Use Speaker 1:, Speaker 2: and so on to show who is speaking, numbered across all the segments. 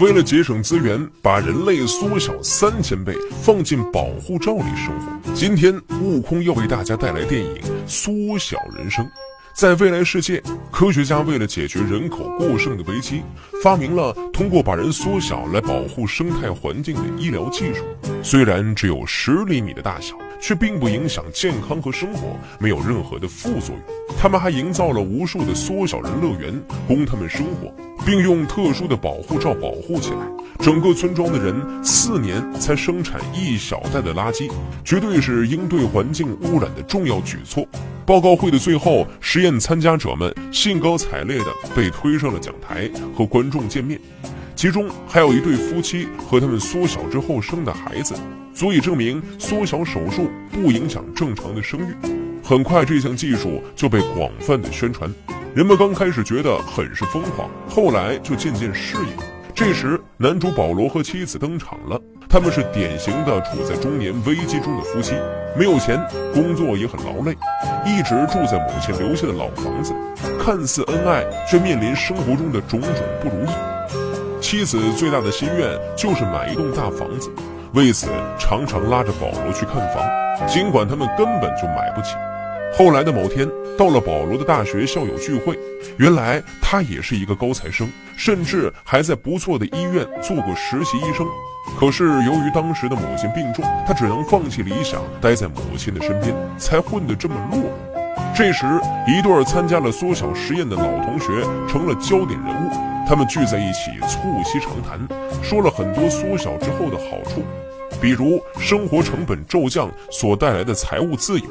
Speaker 1: 为了节省资源，把人类缩小三千倍，放进保护罩里生活。今天，悟空要为大家带来电影《缩小人生》。在未来世界，科学家为了解决人口过剩的危机，发明了通过把人缩小来保护生态环境的医疗技术。虽然只有十厘米的大小，却并不影响健康和生活，没有任何的副作用。他们还营造了无数的缩小人乐园，供他们生活，并用特殊的保护罩保护起来。整个村庄的人四年才生产一小袋的垃圾，绝对是应对环境污染的重要举措。报告会的最后，实验参加者们兴高采烈地被推上了讲台，和观众见面。其中还有一对夫妻和他们缩小之后生的孩子，足以证明缩小手术不影响正常的生育。很快，这项技术就被广泛的宣传。人们刚开始觉得很是疯狂，后来就渐渐适应。这时，男主保罗和妻子登场了。他们是典型的处在中年危机中的夫妻，没有钱，工作也很劳累，一直住在母亲留下的老房子。看似恩爱，却面临生活中的种种不如意。妻子最大的心愿就是买一栋大房子，为此常常拉着保罗去看房，尽管他们根本就买不起。后来的某天，到了保罗的大学校友聚会，原来他也是一个高材生，甚至还在不错的医院做过实习医生。可是由于当时的母亲病重，他只能放弃理想，待在母亲的身边，才混得这么落魄。这时，一对参加了缩小实验的老同学成了焦点人物，他们聚在一起促膝长谈，说了很多缩小之后的好处，比如生活成本骤降所带来的财务自由。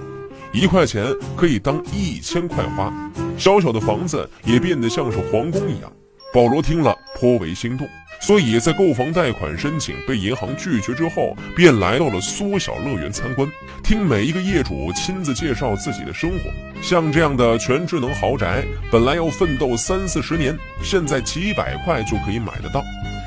Speaker 1: 一块钱可以当一千块花，小小的房子也变得像是皇宫一样。保罗听了颇为心动，所以在购房贷款申请被银行拒绝之后，便来到了缩小乐园参观，听每一个业主亲自介绍自己的生活。像这样的全智能豪宅，本来要奋斗三四十年，现在几百块就可以买得到。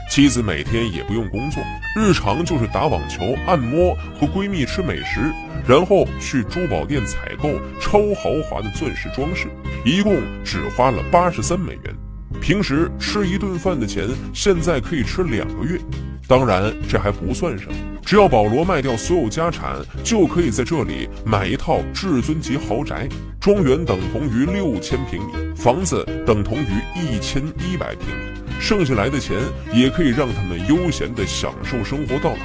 Speaker 1: 妻子每天也不用工作，日常就是打网球、按摩和闺蜜吃美食，然后去珠宝店采购超豪华的钻石装饰，一共只花了八十三美元。平时吃一顿饭的钱，现在可以吃两个月。当然，这还不算什么，只要保罗卖掉所有家产，就可以在这里买一套至尊级豪宅，庄园等同于六千平米，房子等同于一千一百平米。剩下来的钱也可以让他们悠闲地享受生活到老。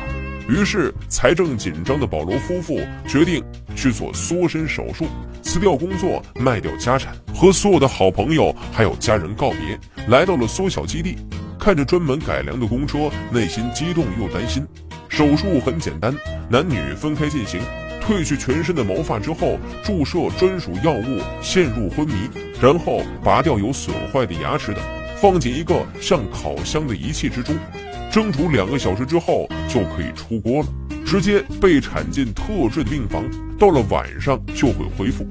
Speaker 1: 于是，财政紧张的保罗夫妇决定去做缩身手术，辞掉工作，卖掉家产，和所有的好朋友还有家人告别，来到了缩小基地。看着专门改良的公车，内心激动又担心。手术很简单，男女分开进行。褪去全身的毛发之后，注射专属药物，陷入昏迷，然后拔掉有损坏的牙齿等。放进一个像烤箱的仪器之中，蒸煮两个小时之后就可以出锅了。直接被铲进特制的病房，到了晚上就会恢复。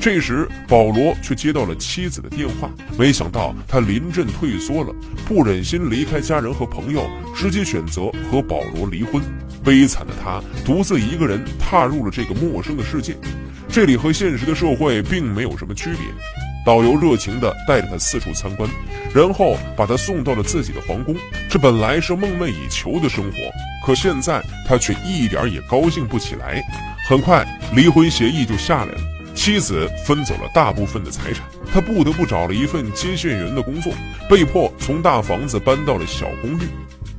Speaker 1: 这时，保罗却接到了妻子的电话，没想到他临阵退缩了，不忍心离开家人和朋友，直接选择和保罗离婚。悲惨的他独自一个人踏入了这个陌生的世界，这里和现实的社会并没有什么区别。导游热情地带着他四处参观，然后把他送到了自己的皇宫。这本来是梦寐以求的生活，可现在他却一点也高兴不起来。很快，离婚协议就下来了，妻子分走了大部分的财产，他不得不找了一份接线员的工作，被迫从大房子搬到了小公寓。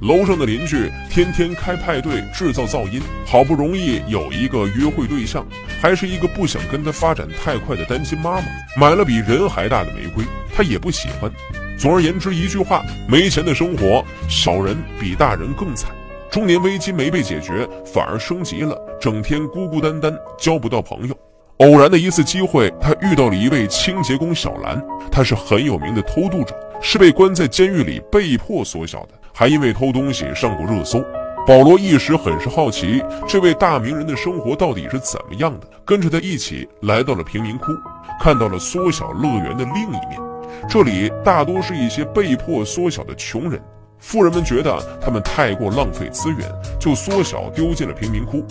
Speaker 1: 楼上的邻居天天开派对制造噪音，好不容易有一个约会对象，还是一个不想跟他发展太快的单亲妈妈，买了比人还大的玫瑰，他也不喜欢。总而言之，一句话，没钱的生活，小人比大人更惨。中年危机没被解决，反而升级了，整天孤孤单单，交不到朋友。偶然的一次机会，他遇到了一位清洁工小兰，他是很有名的偷渡者，是被关在监狱里被迫缩小的。还因为偷东西上过热搜，保罗一时很是好奇这位大名人的生活到底是怎么样的，跟着他一起来到了贫民窟，看到了缩小乐园的另一面。这里大多是一些被迫缩小的穷人，富人们觉得他们太过浪费资源，就缩小丢进了贫民窟。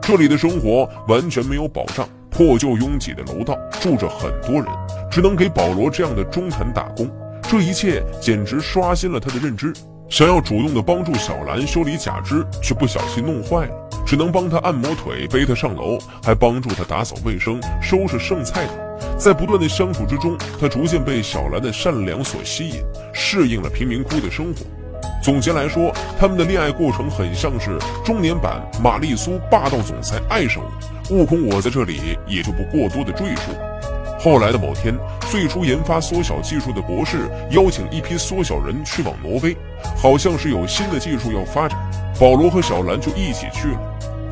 Speaker 1: 这里的生活完全没有保障，破旧拥挤的楼道住着很多人，只能给保罗这样的中产打工。这一切简直刷新了他的认知。想要主动的帮助小兰修理假肢，却不小心弄坏了，只能帮她按摩腿，背她上楼，还帮助她打扫卫生、收拾剩菜等。在不断的相处之中，他逐渐被小兰的善良所吸引，适应了贫民窟的生活。总结来说，他们的恋爱过程很像是中年版玛丽苏霸道总裁爱上我。悟空，我在这里也就不过多的赘述。后来的某天，最初研发缩小技术的博士邀请一批缩小人去往挪威，好像是有新的技术要发展。保罗和小兰就一起去了。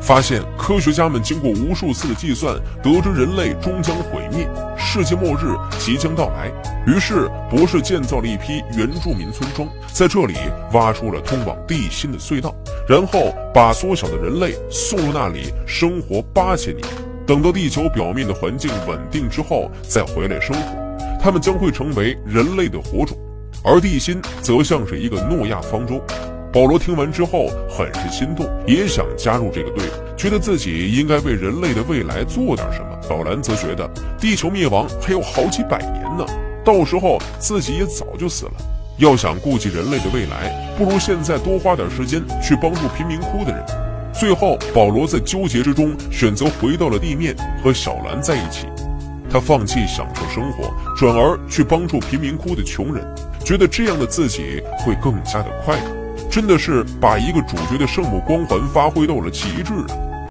Speaker 1: 发现科学家们经过无数次的计算，得知人类终将毁灭，世界末日即将到来。于是，博士建造了一批原住民村庄，在这里挖出了通往地心的隧道，然后把缩小的人类送入那里生活八千年。等到地球表面的环境稳定之后，再回来生活，他们将会成为人类的火种，而地心则像是一个诺亚方舟。保罗听完之后很是心动，也想加入这个队伍，觉得自己应该为人类的未来做点什么。小兰则觉得地球灭亡还有好几百年呢，到时候自己也早就死了。要想顾及人类的未来，不如现在多花点时间去帮助贫民窟的人。最后，保罗在纠结之中选择回到了地面，和小兰在一起。他放弃享受生活，转而去帮助贫民窟的穷人，觉得这样的自己会更加的快乐。真的是把一个主角的圣母光环发挥到了极致啊！